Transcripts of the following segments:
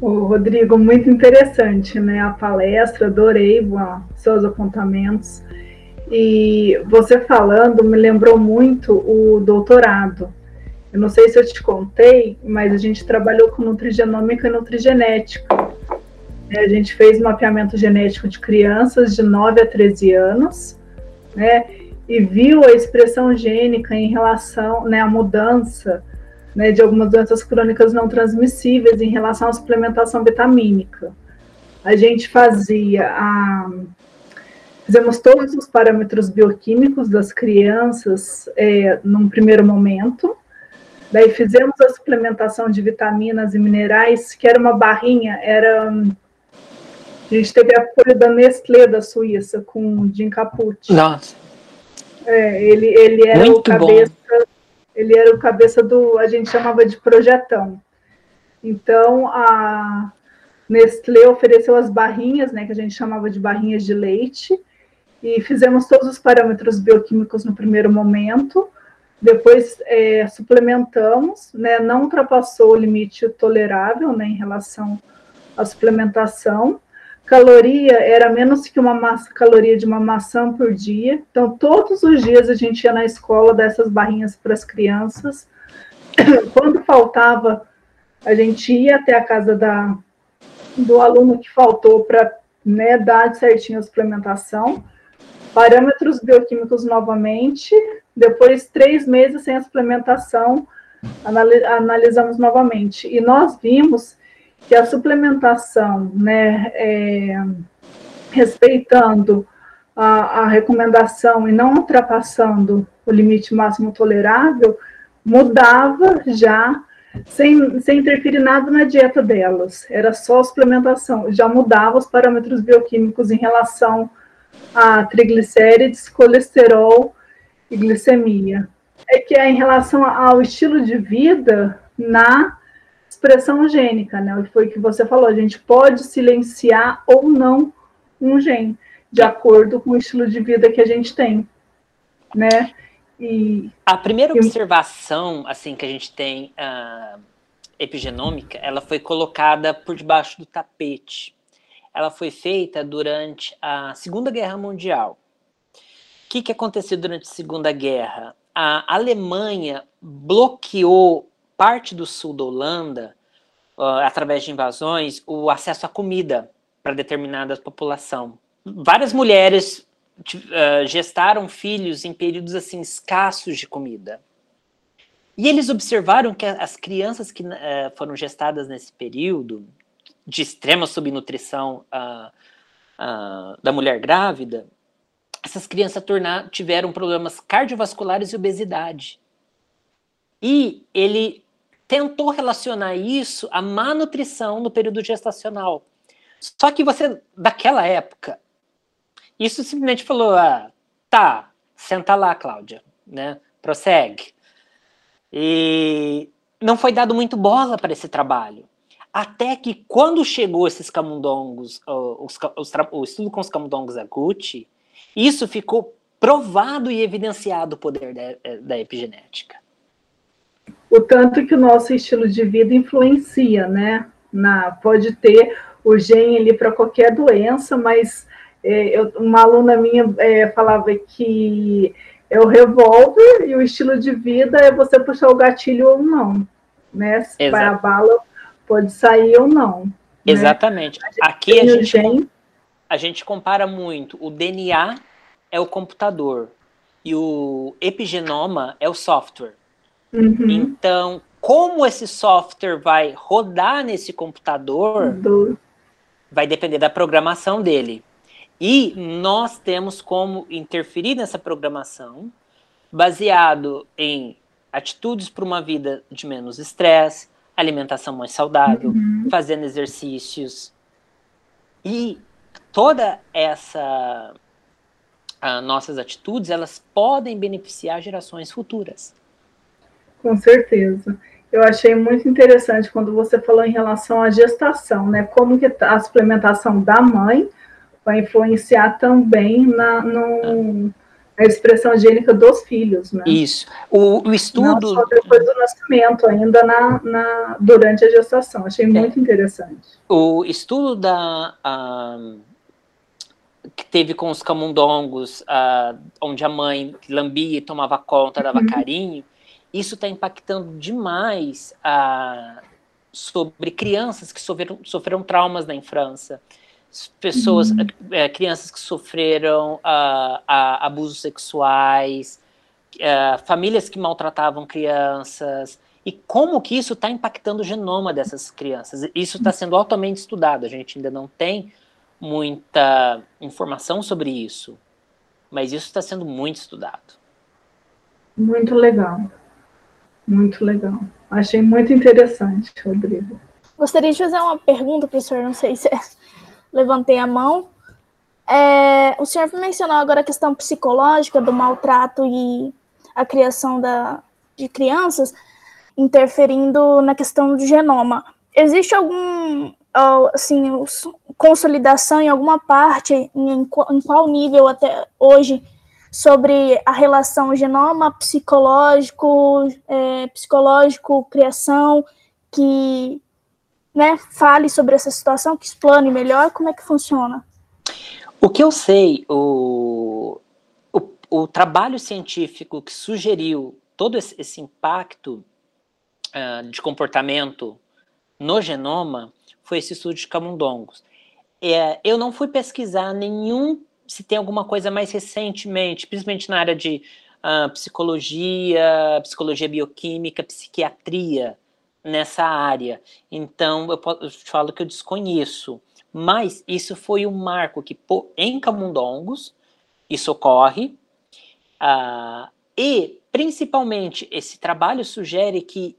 Ô, Rodrigo, muito interessante, né? A palestra, adorei seus apontamentos. E você falando me lembrou muito o doutorado. Eu não sei se eu te contei, mas a gente trabalhou com nutrigenômica e nutrigenética. É, a gente fez mapeamento genético de crianças de 9 a 13 anos, né? E viu a expressão gênica em relação, né, à mudança, né, de algumas doenças crônicas não transmissíveis em relação à suplementação vitamínica. A gente fazia a Fizemos todos os parâmetros bioquímicos das crianças é, num primeiro momento. Daí fizemos a suplementação de vitaminas e minerais, que era uma barrinha, era. A gente teve apoio da Nestlé da Suíça com o Jim Caput. Nossa. É, ele, ele era Muito o cabeça. Bom. Ele era o cabeça do. A gente chamava de projetão. Então, a Nestlé ofereceu as barrinhas, né, que a gente chamava de barrinhas de leite, e fizemos todos os parâmetros bioquímicos no primeiro momento, depois é, suplementamos, né, não ultrapassou o limite tolerável né, em relação à suplementação. Caloria era menos que uma massa, caloria de uma maçã por dia. Então, todos os dias a gente ia na escola dessas barrinhas para as crianças. Quando faltava, a gente ia até a casa da, do aluno que faltou para né, dar certinho a suplementação parâmetros bioquímicos novamente, depois três meses sem a suplementação, analisamos novamente. E nós vimos que a suplementação, né, é, respeitando a, a, recomendação e não ultrapassando o limite máximo tolerável, mudava já, sem, sem interferir nada na dieta delas. Era só suplementação, já mudava os parâmetros bioquímicos em relação a triglicérides, colesterol e glicemia. É que é em relação ao estilo de vida na expressão gênica, né? Foi o que você falou, a gente pode silenciar ou não um gene, de acordo com o estilo de vida que a gente tem, né? E, a primeira observação, assim, que a gente tem uh, epigenômica, ela foi colocada por debaixo do tapete ela foi feita durante a Segunda Guerra Mundial. O que, que aconteceu durante a Segunda Guerra? A Alemanha bloqueou parte do sul da Holanda, uh, através de invasões, o acesso à comida para determinada população. Várias mulheres uh, gestaram filhos em períodos assim escassos de comida. E eles observaram que as crianças que uh, foram gestadas nesse período de extrema subnutrição da mulher grávida, essas crianças tornar, tiveram problemas cardiovasculares e obesidade. E ele tentou relacionar isso à má nutrição no período gestacional. Só que você, daquela época, isso simplesmente falou: ah, tá, senta lá, Cláudia, né? Prossegue. E não foi dado muito bola para esse trabalho. Até que quando chegou esses camundongos, os, os, o estudo com os camundongos Gucci, isso ficou provado e evidenciado o poder da, eh, da epigenética. O tanto que o nosso estilo de vida influencia, né? Na, pode ter o gene ali para qualquer doença, mas é, eu, uma aluna minha é, falava que é o revólver e o estilo de vida é você puxar o gatilho ou não, né? Para a bala pode sair ou não. Né? Exatamente. Né? A Aqui a gente, a gente compara muito. O DNA é o computador e o epigenoma é o software. Uhum. Então, como esse software vai rodar nesse computador Do... vai depender da programação dele. E nós temos como interferir nessa programação baseado em atitudes para uma vida de menos estresse, alimentação mais saudável, uhum. fazendo exercícios. E toda essa uh, nossas atitudes, elas podem beneficiar gerações futuras. Com certeza. Eu achei muito interessante quando você falou em relação à gestação, né? Como que a suplementação da mãe vai influenciar também na, no, a expressão gênica dos filhos, né? Isso. O, o estudo. Não só depois do nascimento, ainda na, na durante a gestação. Achei é. muito interessante. O estudo da. Uh, que teve com os camundongos, uh, onde a mãe lambia e tomava conta, dava uhum. carinho, isso está impactando demais uh, sobre crianças que sofreram, sofreram traumas na infância pessoas, uhum. é, crianças que sofreram uh, abusos sexuais, uh, famílias que maltratavam crianças, e como que isso está impactando o genoma dessas crianças. Isso está sendo altamente estudado, a gente ainda não tem muita informação sobre isso, mas isso está sendo muito estudado. Muito legal, muito legal. Achei muito interessante, Rodrigo. Gostaria de fazer uma pergunta, professor, não sei se é levantei a mão. É, o senhor mencionou agora a questão psicológica do maltrato e a criação da, de crianças interferindo na questão do genoma. Existe algum, assim, consolidação em alguma parte, em, em qual nível até hoje, sobre a relação genoma psicológico, é, psicológico, criação, que né, fale sobre essa situação, que explane melhor como é que funciona. O que eu sei, o, o, o trabalho científico que sugeriu todo esse, esse impacto uh, de comportamento no genoma foi esse estudo de camundongos. É, eu não fui pesquisar nenhum, se tem alguma coisa mais recentemente, principalmente na área de uh, psicologia, psicologia bioquímica, psiquiatria, nessa área. Então, eu, eu falo que eu desconheço. Mas isso foi um marco que, em Camundongos, isso ocorre. Uh, e, principalmente, esse trabalho sugere que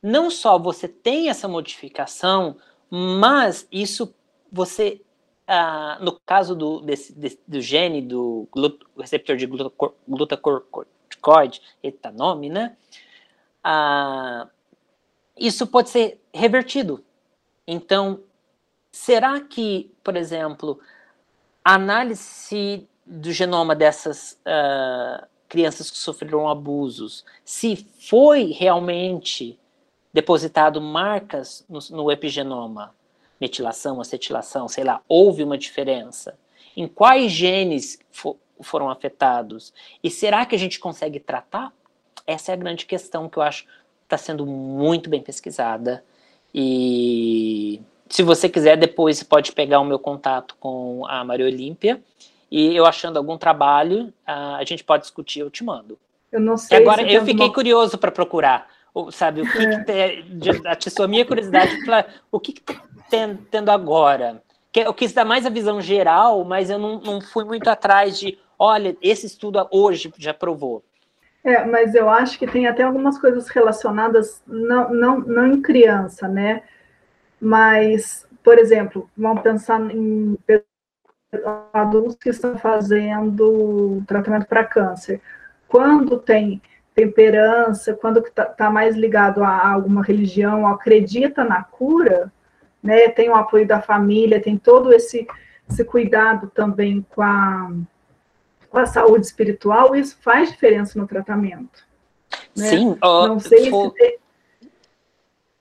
não só você tem essa modificação, mas isso você, uh, no caso do, desse, desse, do gene do receptor de glutacorticoide, eita nome, né? Uh, isso pode ser revertido. Então, será que, por exemplo, a análise do genoma dessas uh, crianças que sofreram abusos, se foi realmente depositado marcas no, no epigenoma, metilação, acetilação, sei lá, houve uma diferença? Em quais genes for, foram afetados? E será que a gente consegue tratar? Essa é a grande questão que eu acho está sendo muito bem pesquisada. E se você quiser, depois você pode pegar o meu contato com a Maria Olímpia. E eu achando algum trabalho, a gente pode discutir, eu te mando. Eu não sei. E agora, eu fiquei curioso para procurar, sabe, o que, é. que atiçou a minha curiosidade o que está tendo agora. Que eu quis dar mais a visão geral, mas eu não, não fui muito atrás de, olha, esse estudo hoje já provou. É, mas eu acho que tem até algumas coisas relacionadas, não, não, não em criança, né? Mas, por exemplo, vamos pensar em adultos que estão fazendo tratamento para câncer. Quando tem temperança, quando está tá mais ligado a alguma religião, acredita na cura, né? Tem o apoio da família, tem todo esse, esse cuidado também com a com a saúde espiritual, isso faz diferença no tratamento. Né? Sim, não sei for... se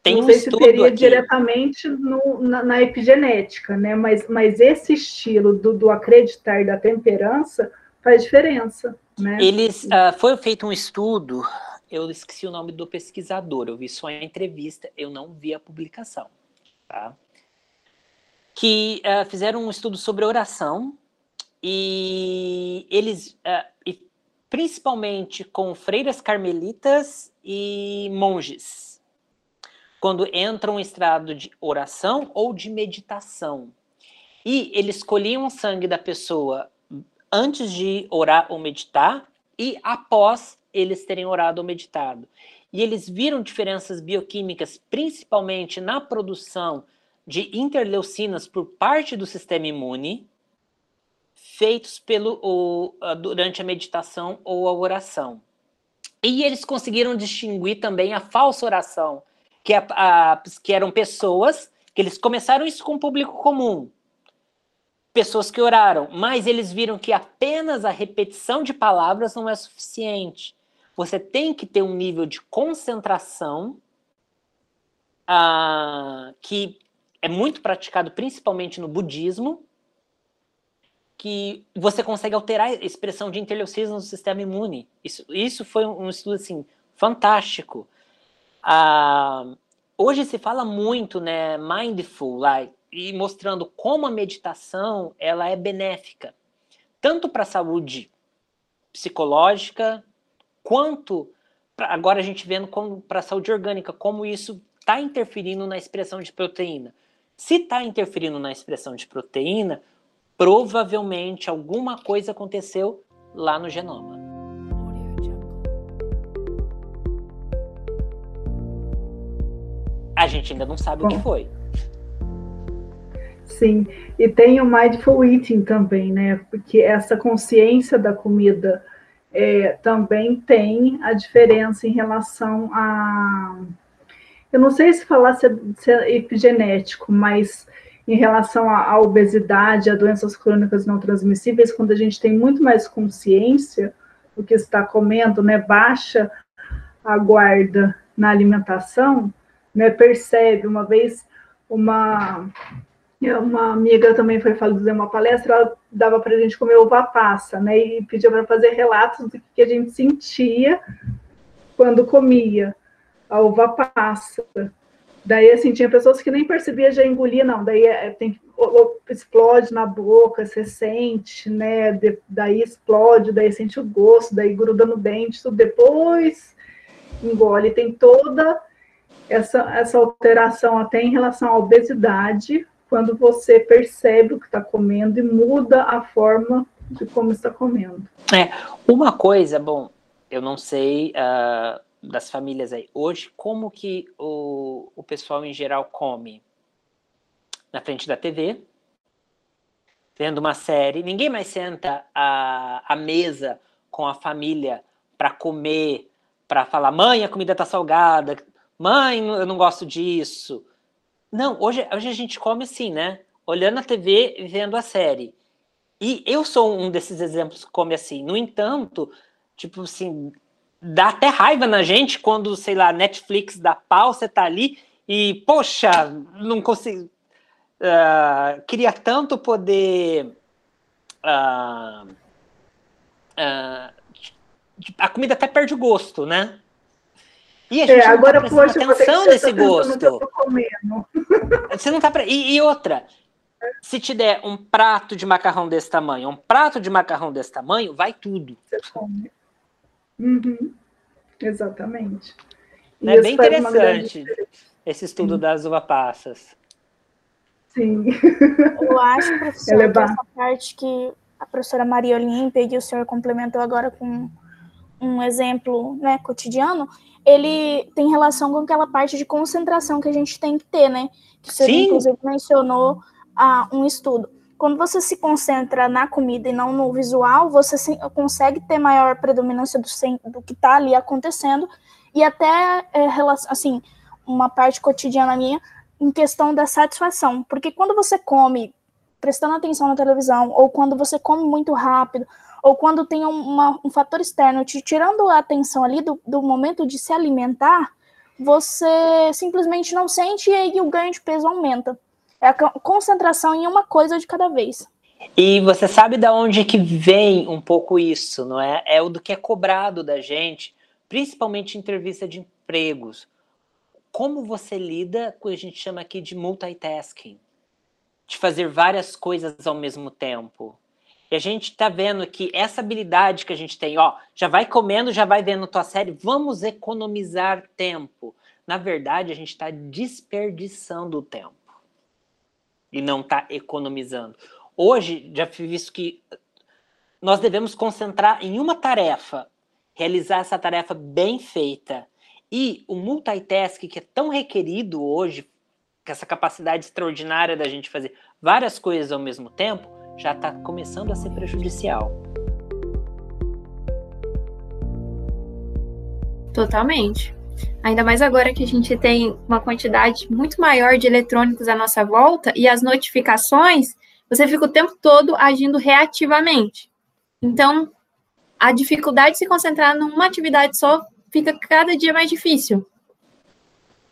tem não sei se teria aqui. diretamente no, na, na, epigenética, né? Mas, mas esse estilo do, do acreditar da temperança faz diferença. Né? Eles uh, foi feito um estudo, eu esqueci o nome do pesquisador, eu vi só a entrevista, eu não vi a publicação, tá? Que uh, fizeram um estudo sobre oração e eles, uh, e principalmente com freiras carmelitas e monges, quando entram em estado de oração ou de meditação. E eles colhiam o sangue da pessoa antes de orar ou meditar e após eles terem orado ou meditado. E eles viram diferenças bioquímicas, principalmente na produção de interleucinas por parte do sistema imune, feitos pelo, o, durante a meditação ou a oração. E eles conseguiram distinguir também a falsa oração, que, a, a, que eram pessoas que eles começaram isso com o público comum. Pessoas que oraram, mas eles viram que apenas a repetição de palavras não é suficiente. Você tem que ter um nível de concentração uh, que é muito praticado principalmente no budismo, que você consegue alterar a expressão de interleucismo no sistema imune. Isso, isso foi um estudo assim fantástico. Uh, hoje se fala muito, né, mindful, like, e mostrando como a meditação ela é benéfica, tanto para a saúde psicológica, quanto pra, agora a gente vendo para a saúde orgânica, como isso está interferindo na expressão de proteína. Se está interferindo na expressão de proteína, provavelmente alguma coisa aconteceu lá no genoma. A gente ainda não sabe Bom. o que foi. Sim, e tem o mindful eating também, né? Porque essa consciência da comida é, também tem a diferença em relação a eu não sei se falar se é, se é epigenético, mas em relação à obesidade, a doenças crônicas não transmissíveis, quando a gente tem muito mais consciência do que está comendo, né, baixa a guarda na alimentação, né, percebe, uma vez uma uma amiga também foi fazer uma palestra, ela dava para a gente comer uva passa, né, e pedia para fazer relatos do que a gente sentia quando comia a uva passa. Daí, assim, tinha pessoas que nem percebia já engolia, não. Daí é, tem, explode na boca, você sente, né? De, daí explode, daí sente o gosto, daí gruda no dente, tudo depois engole. Tem toda essa, essa alteração até em relação à obesidade, quando você percebe o que está comendo e muda a forma de como está comendo. É, uma coisa, bom, eu não sei. Uh das famílias aí. Hoje, como que o, o pessoal em geral come? Na frente da TV, vendo uma série. Ninguém mais senta à, à mesa com a família para comer, para falar: mãe, a comida tá salgada, mãe, eu não gosto disso. Não, hoje, hoje a gente come assim, né? Olhando a TV e vendo a série. E eu sou um desses exemplos que come assim. No entanto, tipo assim, dá até raiva na gente quando, sei lá, Netflix dá pau, você tá ali e, poxa, não consigo. Uh, queria tanto poder. Uh, uh, a comida até perde o gosto, né? E a gente é, agora, não tá poxa, atenção nesse gosto. Você não tá. Pre... E, e, outra, se te der um prato de macarrão desse tamanho, um prato de macarrão desse tamanho, vai tudo. Você come. Uhum. Exatamente. E é bem interessante esse estudo Sim. das uva passas. Sim. Eu acho, professor, é que essa parte que a professora Maria Olímpia e o senhor complementou agora com um exemplo né, cotidiano, ele tem relação com aquela parte de concentração que a gente tem que ter, né? Que senhor, Sim. inclusive, mencionou ah, um estudo quando você se concentra na comida e não no visual, você consegue ter maior predominância do, do que está ali acontecendo e até, é, assim, uma parte cotidiana minha em questão da satisfação. Porque quando você come prestando atenção na televisão, ou quando você come muito rápido, ou quando tem uma, um fator externo te tirando a atenção ali do, do momento de se alimentar, você simplesmente não sente e aí o ganho de peso aumenta. É a concentração em uma coisa de cada vez. E você sabe da onde que vem um pouco isso, não é? É o do que é cobrado da gente, principalmente em entrevista de empregos. Como você lida com o que a gente chama aqui de multitasking? De fazer várias coisas ao mesmo tempo. E a gente está vendo que essa habilidade que a gente tem, ó, já vai comendo, já vai vendo tua série, vamos economizar tempo. Na verdade, a gente está desperdiçando o tempo e não está economizando. Hoje, já visto que nós devemos concentrar em uma tarefa, realizar essa tarefa bem feita. E o multitask, que é tão requerido hoje, com essa capacidade extraordinária da gente fazer várias coisas ao mesmo tempo, já está começando a ser prejudicial. Totalmente. Ainda mais agora que a gente tem uma quantidade muito maior de eletrônicos à nossa volta e as notificações, você fica o tempo todo agindo reativamente. Então, a dificuldade de se concentrar numa atividade só fica cada dia mais difícil.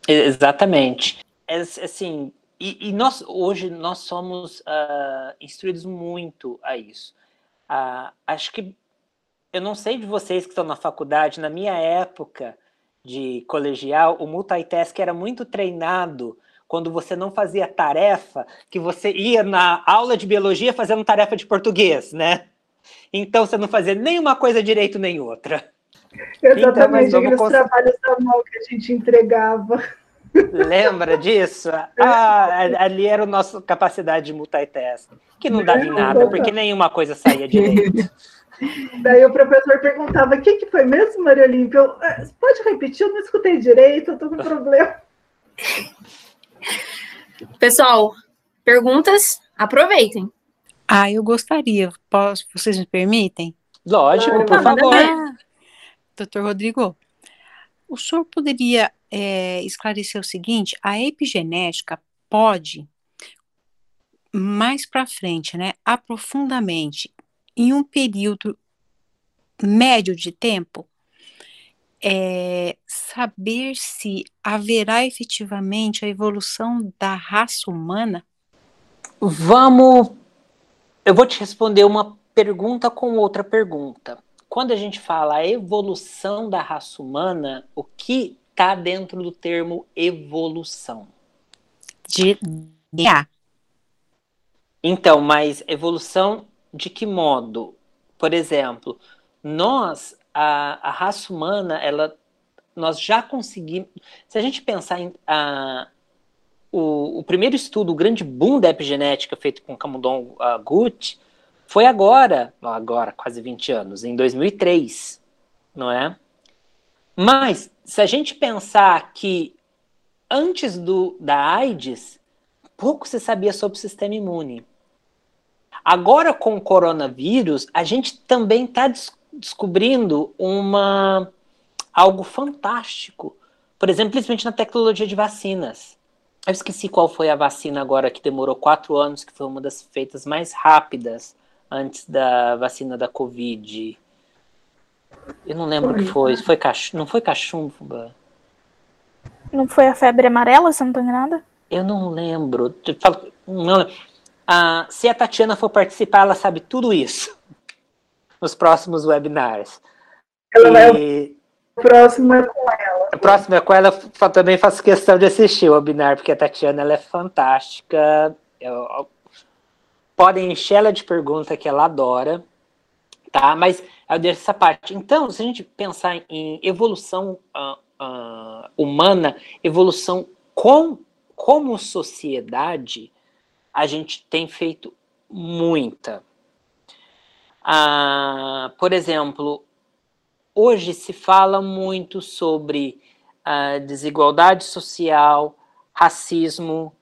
Exatamente. É, assim, e, e nós hoje nós somos uh, instruídos muito a isso. Uh, acho que eu não sei de vocês que estão na faculdade, na minha época de colegial, o multitask era muito treinado quando você não fazia tarefa, que você ia na aula de biologia fazendo tarefa de português, né? Então você não fazia nenhuma coisa direito nem outra. Exatamente, então, aqueles cons... trabalhos da mão que a gente entregava. Lembra disso? Ah, ali era a nossa capacidade de multitask, que não dava em nada, porque nenhuma coisa saía direito. Daí o professor perguntava: o que, que foi mesmo, Maria Olímpia? Eu, ah, pode repetir? Eu não escutei direito, eu tô com problema. Pessoal, perguntas? Aproveitem. Ah, eu gostaria. Posso, vocês me permitem? Lógico, ah, por favor. Ah, doutor Rodrigo, o senhor poderia é, esclarecer o seguinte: a epigenética pode, mais para frente, né, aprofundamente, em um período médio de tempo, é, saber se haverá efetivamente a evolução da raça humana? Vamos. Eu vou te responder uma pergunta com outra pergunta. Quando a gente fala a evolução da raça humana, o que está dentro do termo evolução? De DNA. Então, mas evolução de que modo? Por exemplo, nós a, a raça humana, ela, nós já conseguimos. Se a gente pensar em. A, o, o, primeiro estudo, o grande boom da epigenética feito com Camundon uh, Gut, foi agora, agora, quase 20 anos, em 2003, não é? Mas, se a gente pensar que antes do, da AIDS, pouco se sabia sobre o sistema imune. Agora, com o coronavírus, a gente também está descobrindo uma algo fantástico. Por exemplo, principalmente na tecnologia de vacinas. Eu esqueci qual foi a vacina agora que demorou quatro anos, que foi uma das feitas mais rápidas antes da vacina da Covid. Eu não lembro o que foi. foi cach... Não foi cachumba? Não foi a febre amarela, se não estou enganada? Eu não lembro. Não... Ah, se a Tatiana for participar, ela sabe tudo isso nos próximos webinars. Ela e... vai... O próximo é com ela. O próximo é com ela. Eu também faço questão de assistir o webinar, porque a Tatiana ela é fantástica. Eu... Podem encher ela de pergunta que ela adora, tá? Mas eu deixo essa parte. Então, se a gente pensar em evolução uh, uh, humana, evolução com, como sociedade, a gente tem feito muita, ah, por exemplo, hoje se fala muito sobre desigualdade social, racismo,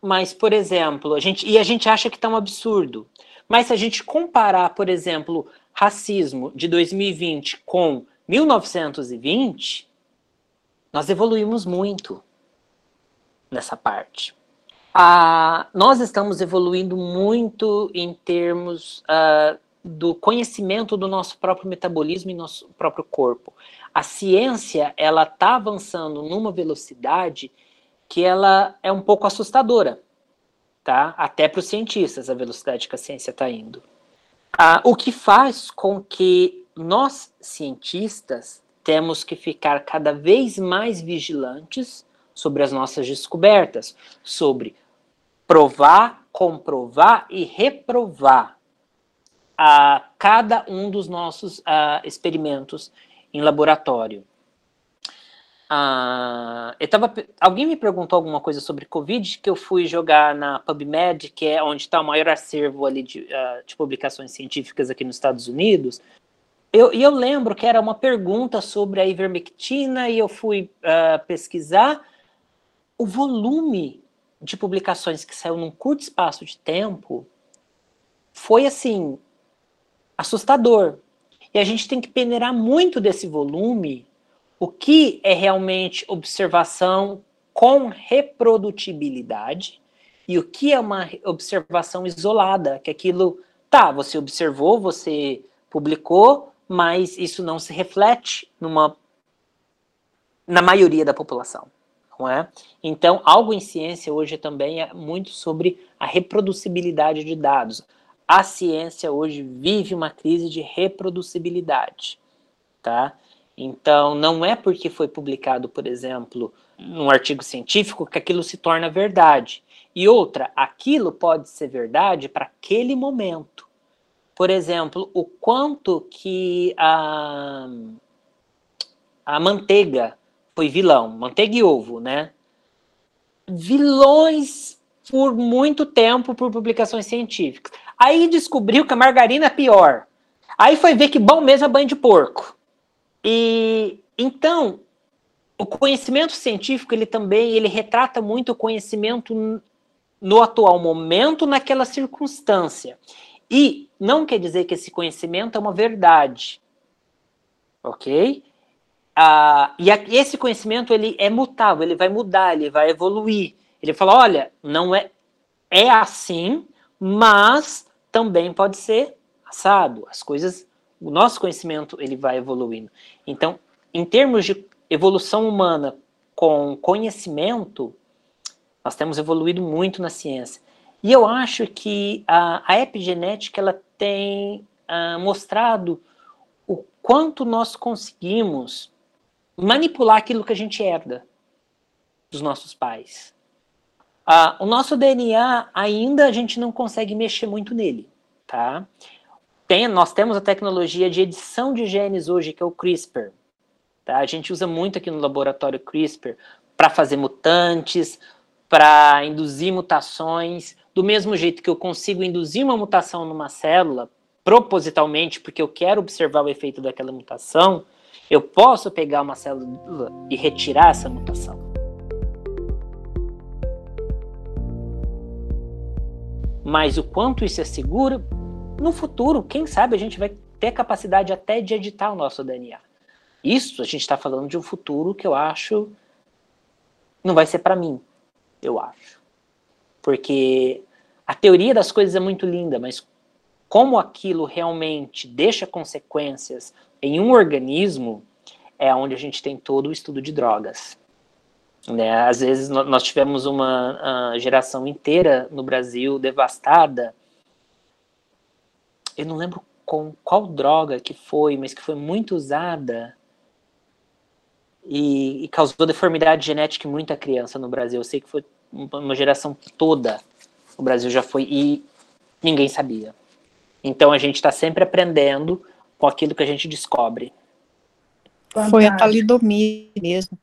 mas, por exemplo, a gente, e a gente acha que está um absurdo. Mas se a gente comparar, por exemplo, racismo de 2020 com 1920, nós evoluímos muito nessa parte. Ah, nós estamos evoluindo muito em termos uh, do conhecimento do nosso próprio metabolismo e nosso próprio corpo. A ciência, ela está avançando numa velocidade que ela é um pouco assustadora, tá? Até para os cientistas, a velocidade que a ciência está indo. Ah, o que faz com que nós, cientistas, temos que ficar cada vez mais vigilantes sobre as nossas descobertas, sobre provar, comprovar e reprovar a cada um dos nossos uh, experimentos em laboratório. Uh, eu tava, alguém me perguntou alguma coisa sobre Covid, que eu fui jogar na PubMed, que é onde está o maior acervo ali de, uh, de, publicações científicas aqui nos Estados Unidos. Eu, e eu lembro que era uma pergunta sobre a ivermectina, e eu fui uh, pesquisar o volume de publicações que saiu num curto espaço de tempo foi assim assustador. E a gente tem que peneirar muito desse volume o que é realmente observação com reprodutibilidade e o que é uma observação isolada, que aquilo, tá, você observou, você publicou, mas isso não se reflete numa na maioria da população, não é? Então, algo em ciência hoje também é muito sobre a reproducibilidade de dados. A ciência hoje vive uma crise de reproducibilidade, tá? Então, não é porque foi publicado, por exemplo, num artigo científico que aquilo se torna verdade. E outra, aquilo pode ser verdade para aquele momento. Por exemplo, o quanto que a, a manteiga foi vilão, manteiga e ovo, né? Vilões por muito tempo por publicações científicas. Aí descobriu que a margarina é pior. Aí foi ver que bom mesmo é banho de porco. E então, o conhecimento científico, ele também, ele retrata muito o conhecimento no atual momento, naquela circunstância. E não quer dizer que esse conhecimento é uma verdade. OK? Ah, e a, esse conhecimento ele é mutável, ele vai mudar, ele vai evoluir. Ele fala, olha, não é é assim, mas também pode ser assado. As coisas, o nosso conhecimento ele vai evoluindo. Então, em termos de evolução humana com conhecimento, nós temos evoluído muito na ciência. E eu acho que a, a epigenética ela tem uh, mostrado o quanto nós conseguimos manipular aquilo que a gente herda dos nossos pais. Uh, o nosso DNA ainda a gente não consegue mexer muito nele, tá? Tem, nós temos a tecnologia de edição de genes hoje, que é o CRISPR. Tá? A gente usa muito aqui no laboratório CRISPR para fazer mutantes, para induzir mutações, do mesmo jeito que eu consigo induzir uma mutação numa célula, propositalmente, porque eu quero observar o efeito daquela mutação, eu posso pegar uma célula e retirar essa mutação. Mas o quanto isso é seguro, no futuro, quem sabe a gente vai ter capacidade até de editar o nosso DNA. Isso a gente está falando de um futuro que eu acho não vai ser para mim, eu acho. Porque a teoria das coisas é muito linda, mas como aquilo realmente deixa consequências em um organismo, é onde a gente tem todo o estudo de drogas. Né? Às vezes nós tivemos uma uh, geração inteira no Brasil devastada. Eu não lembro com qual droga que foi, mas que foi muito usada e, e causou deformidade genética em muita criança no Brasil. Eu sei que foi uma geração toda o Brasil já foi e ninguém sabia. Então a gente está sempre aprendendo com aquilo que a gente descobre. Foi a talidomida mesmo,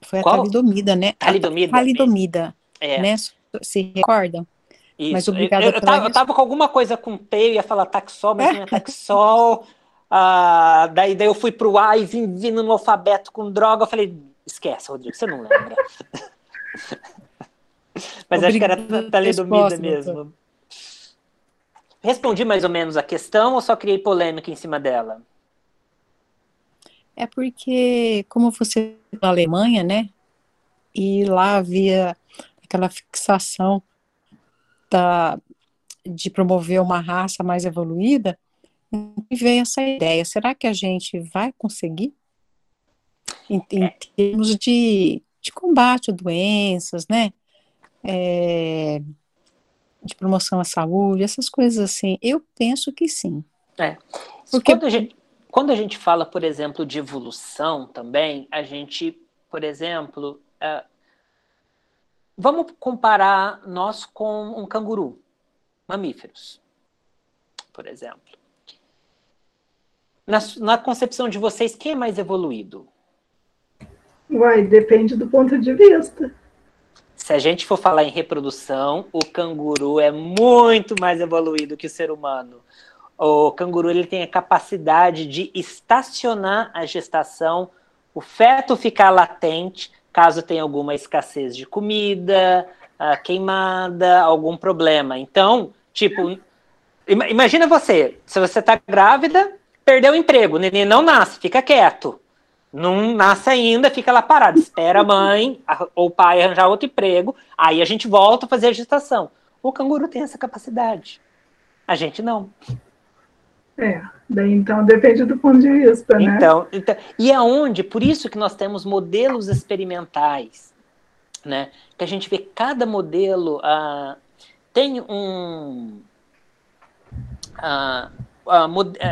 foi a Qual? talidomida, né? Talidomida. A talidomida, é. né? Se recorda? Isso. Mas obrigada eu, eu, tava, eu tava com alguma coisa com T, eu ia falar taxol, mas não é taxol. Ah, daí, daí eu fui pro A e vim vindo no alfabeto com droga. Eu falei, esquece, Rodrigo, você não lembra. mas Obrigada acho que era talidomida mesmo. Respondi mais ou menos a questão ou só criei polêmica em cima dela? É porque, como você na Alemanha, né? E lá havia aquela fixação da, de promover uma raça mais evoluída, e veio essa ideia. Será que a gente vai conseguir? Em, em é. termos de, de combate a doenças, né? É, de promoção à saúde, essas coisas assim. Eu penso que sim. É. Porque quando a gente, quando a gente fala, por exemplo, de evolução também, a gente, por exemplo, uh, vamos comparar nós com um canguru, mamíferos, por exemplo. Na, na concepção de vocês, quem é mais evoluído? Uai, depende do ponto de vista. Se a gente for falar em reprodução, o canguru é muito mais evoluído que o ser humano o canguru ele tem a capacidade de estacionar a gestação, o feto ficar latente, caso tenha alguma escassez de comida, queimada, algum problema. Então, tipo, imagina você, se você está grávida, perdeu o emprego, o neném não nasce, fica quieto. Não nasce ainda, fica lá parado. Espera a mãe ou o pai arranjar outro emprego, aí a gente volta a fazer a gestação. O canguru tem essa capacidade. A gente não. É, então depende do ponto de vista, né? Então, então e aonde, por isso que nós temos modelos experimentais, né? Que a gente vê cada modelo uh, tem um uh, a,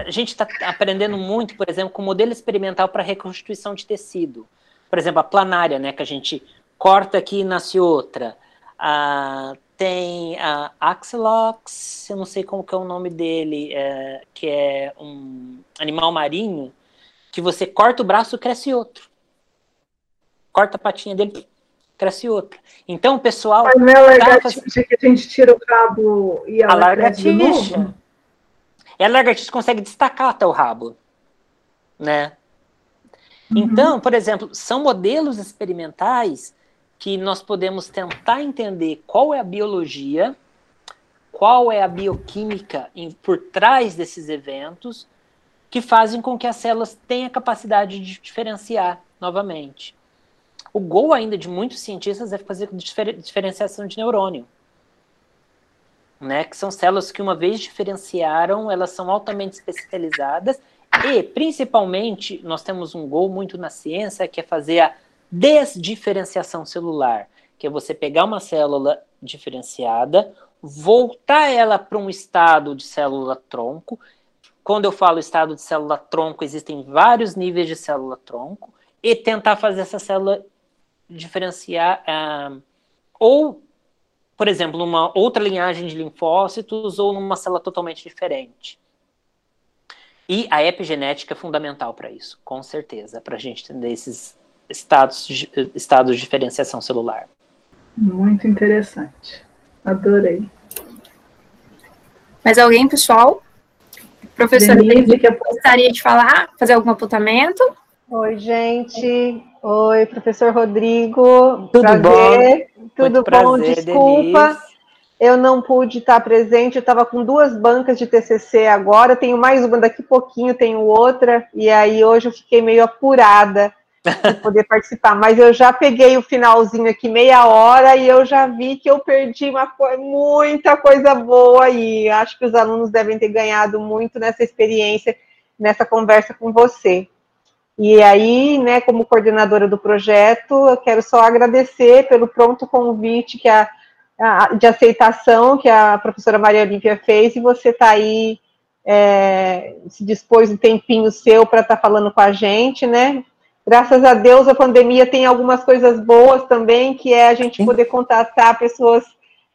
a gente está aprendendo muito, por exemplo, com modelo experimental para reconstituição de tecido. Por exemplo, a planária, né, que a gente corta aqui e nasce outra. Uh, tem a Axelox, eu não sei como que é o nome dele, é, que é um animal marinho, que você corta o braço e cresce outro. Corta a patinha dele, cresce outro. Então, o pessoal... Mas não é a lagartixa faz... que a gente tira o rabo e ela a lagartixa. E a lagartixa consegue destacar até o rabo, né? Uhum. Então, por exemplo, são modelos experimentais que nós podemos tentar entender qual é a biologia, qual é a bioquímica em, por trás desses eventos que fazem com que as células tenham a capacidade de diferenciar novamente. O gol ainda de muitos cientistas é fazer difer diferenciação de neurônio. Né, que são células que uma vez diferenciaram, elas são altamente especializadas e, principalmente, nós temos um gol muito na ciência, que é fazer a desdiferenciação celular, que é você pegar uma célula diferenciada, voltar ela para um estado de célula tronco. Quando eu falo estado de célula tronco, existem vários níveis de célula tronco, e tentar fazer essa célula diferenciar, uh, ou, por exemplo, numa outra linhagem de linfócitos, ou numa célula totalmente diferente. E a epigenética é fundamental para isso, com certeza, para a gente entender esses estados de, estados de diferenciação celular. Muito interessante. Adorei. Mais alguém, pessoal? Professor, Denise, que gostaria de falar, fazer algum apontamento? Oi, gente. Oi, professor Rodrigo. Tudo prazer. bom? Tudo prazer, bom? Desculpa. Denise. Eu não pude estar presente, eu estava com duas bancas de TCC agora, tenho mais uma daqui a pouquinho, tenho outra, e aí hoje eu fiquei meio apurada poder participar. Mas eu já peguei o finalzinho aqui, meia hora, e eu já vi que eu perdi uma muita coisa boa e acho que os alunos devem ter ganhado muito nessa experiência, nessa conversa com você. E aí, né, como coordenadora do projeto, eu quero só agradecer pelo pronto convite que a, a de aceitação que a professora Maria Olímpia fez, e você está aí, é, se dispôs um tempinho seu para estar tá falando com a gente, né? Graças a Deus a pandemia tem algumas coisas boas também, que é a gente poder contatar pessoas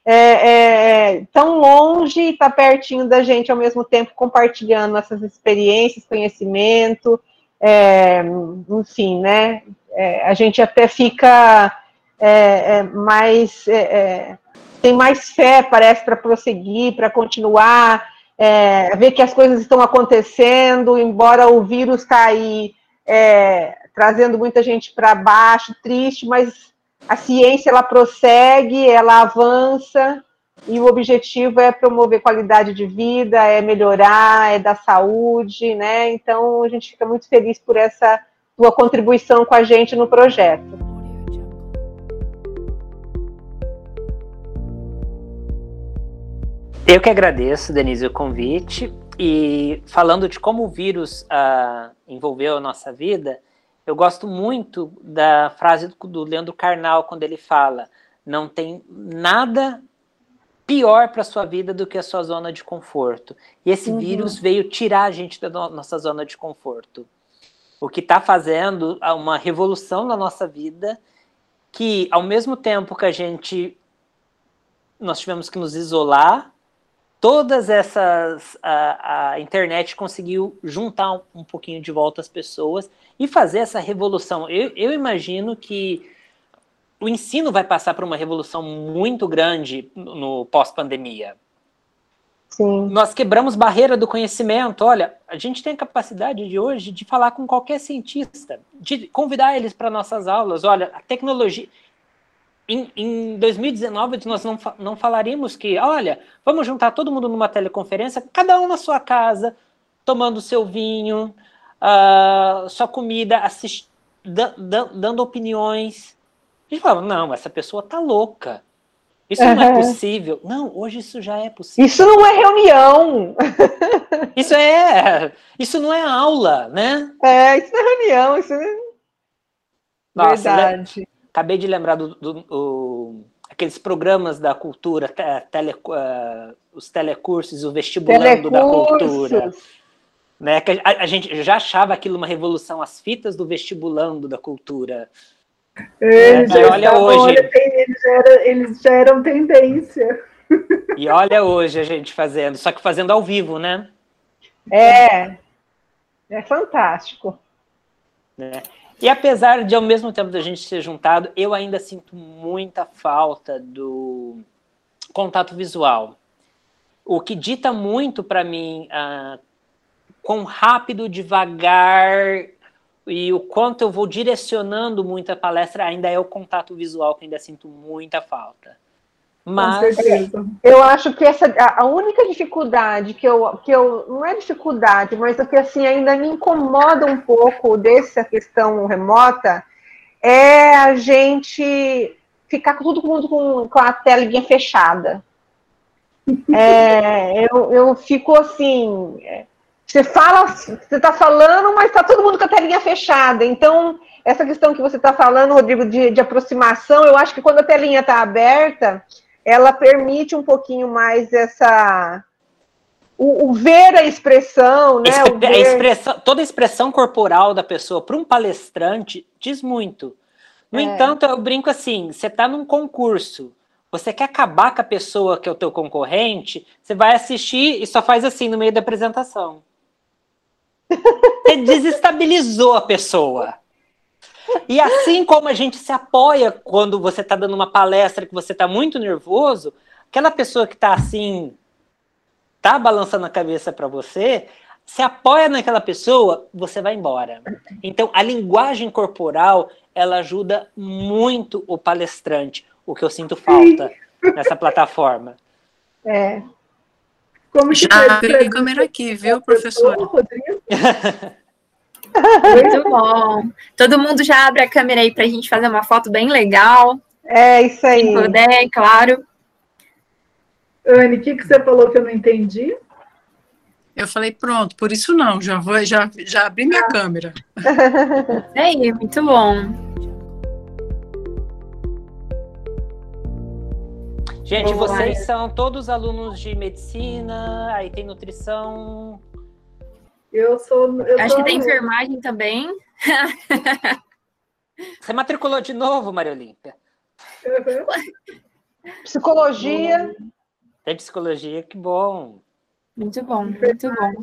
é, é, é tão longe e estar tá pertinho da gente ao mesmo tempo, compartilhando essas experiências, conhecimento, é, enfim, né? É, a gente até fica é, mais tem mais fé, parece, para prosseguir, para continuar, ver que as coisas estão acontecendo, embora o vírus está aí é, trazendo muita gente para baixo, triste, mas a ciência ela prossegue, ela avança e o objetivo é promover qualidade de vida, é melhorar, é dar saúde, né? Então a gente fica muito feliz por essa tua contribuição com a gente no projeto. Eu que agradeço, Denise, o convite. E falando de como o vírus uh, envolveu a nossa vida, eu gosto muito da frase do Leandro Carnal, quando ele fala: não tem nada pior para a sua vida do que a sua zona de conforto. E esse uhum. vírus veio tirar a gente da nossa zona de conforto. O que está fazendo uma revolução na nossa vida, que ao mesmo tempo que a gente nós tivemos que nos isolar, todas essas a, a internet conseguiu juntar um, um, pouquinho de volta as pessoas e fazer essa revolução. Eu, eu imagino que o ensino vai passar por uma revolução muito grande no, pós-pandemia. Nós quebramos barreira do conhecimento. Olha, a gente tem a capacidade de hoje de falar com qualquer cientista, de convidar eles para nossas aulas. Olha, a tecnologia em, em 2019 nós não, não falaríamos que, olha, vamos juntar todo mundo numa teleconferência, cada um na sua casa, tomando seu vinho, uh, sua comida, assist, dando opiniões. A gente falava, não, essa pessoa tá louca. Isso não é possível. Não, hoje isso já é possível. Isso não é reunião. Isso é. Isso não é aula, né? É, isso não é reunião, isso é. Nossa, Verdade. Acabei de lembrar do, do, do, aqueles programas da cultura, tele, uh, os telecursos, o vestibulando da cultura. Né? Que a, a, gente já achava aquilo uma revolução, as fitas do vestibulando da cultura. Eles, é, olha hoje. Eles era, eles já eram tendência. E olha hoje a gente fazendo, só que fazendo ao vivo, né? É, é fantástico. Né? E apesar de, ao mesmo tempo da gente ser juntado, eu ainda sinto muita falta do contato visual. O que dita muito para mim uh, quão rápido, devagar e o quanto eu vou direcionando muito a palestra ainda é o contato visual que ainda sinto muita falta. Mas eu acho que essa a única dificuldade que eu que eu não é dificuldade, mas o que assim ainda me incomoda um pouco dessa questão remota é a gente ficar tudo mundo com, com a telinha fechada. É, eu, eu fico assim, você fala, você está falando, mas está todo mundo com a telinha fechada. Então, essa questão que você está falando, Rodrigo, de, de aproximação, eu acho que quando a telinha está aberta, ela permite um pouquinho mais essa. O, o ver a expressão, né? Ver... A expressão, toda a expressão corporal da pessoa para um palestrante diz muito. No é. entanto, eu brinco assim: você está num concurso, você quer acabar com a pessoa que é o teu concorrente, você vai assistir e só faz assim no meio da apresentação. Você desestabilizou a pessoa. E assim como a gente se apoia quando você está dando uma palestra que você está muito nervoso, aquela pessoa que está assim, tá balançando a cabeça para você, se apoia naquela pessoa, você vai embora. Então, a linguagem corporal, ela ajuda muito o palestrante, o que eu sinto falta nessa plataforma. É. Como Já abri a câmera aqui, viu, professor? Rodrigo? Muito bom. Todo mundo já abre a câmera aí para a gente fazer uma foto bem legal. É isso aí. Se puder, claro. Anne, o que, que você falou que eu não entendi? Eu falei, pronto, por isso não, já vou, já, já abri minha ah. câmera. É aí, muito bom. Gente, vocês são todos alunos de medicina, aí tem nutrição, eu sou. Eu Acho que tem enfermagem também. Você matriculou de novo, Maria Olímpia? Uhum. Psicologia. Tem psicologia, que bom. Muito bom, muito bom.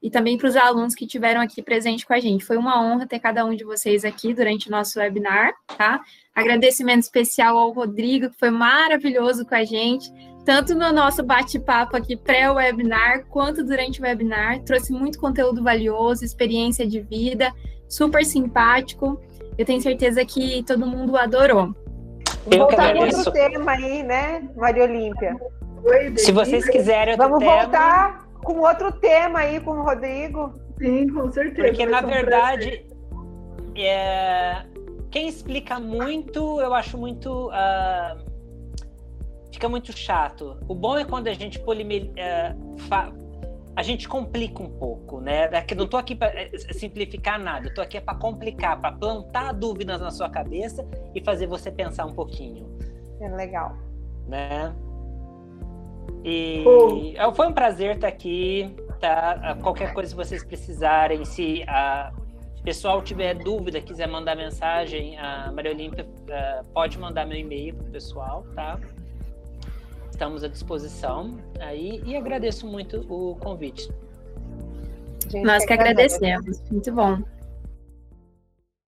E também para os alunos que tiveram aqui presente com a gente. Foi uma honra ter cada um de vocês aqui durante o nosso webinar, tá? Agradecimento especial ao Rodrigo, que foi maravilhoso com a gente tanto no nosso bate-papo aqui pré-webinar, quanto durante o webinar. Trouxe muito conteúdo valioso, experiência de vida, super simpático. Eu tenho certeza que todo mundo adorou. Vou voltar com outro tema aí, né, Maria Olímpia? Se vocês quiserem Vamos tema... voltar com outro tema aí com o Rodrigo. Sim, com certeza. Porque, na verdade, é... quem explica muito, eu acho muito... Uh fica muito chato. O bom é quando a gente polimer, é, a gente complica um pouco, né? É não estou aqui para é, simplificar nada, estou aqui para complicar, para plantar dúvidas na sua cabeça e fazer você pensar um pouquinho. É legal. Né? E foi um prazer estar aqui. Tá? Qualquer coisa que vocês precisarem, se a pessoal tiver dúvida, quiser mandar mensagem, a Maria Olímpia uh, pode mandar meu e-mail para o pessoal, tá? estamos à disposição aí e agradeço muito o convite. Gente, Nós que agradecemos. Muito bom.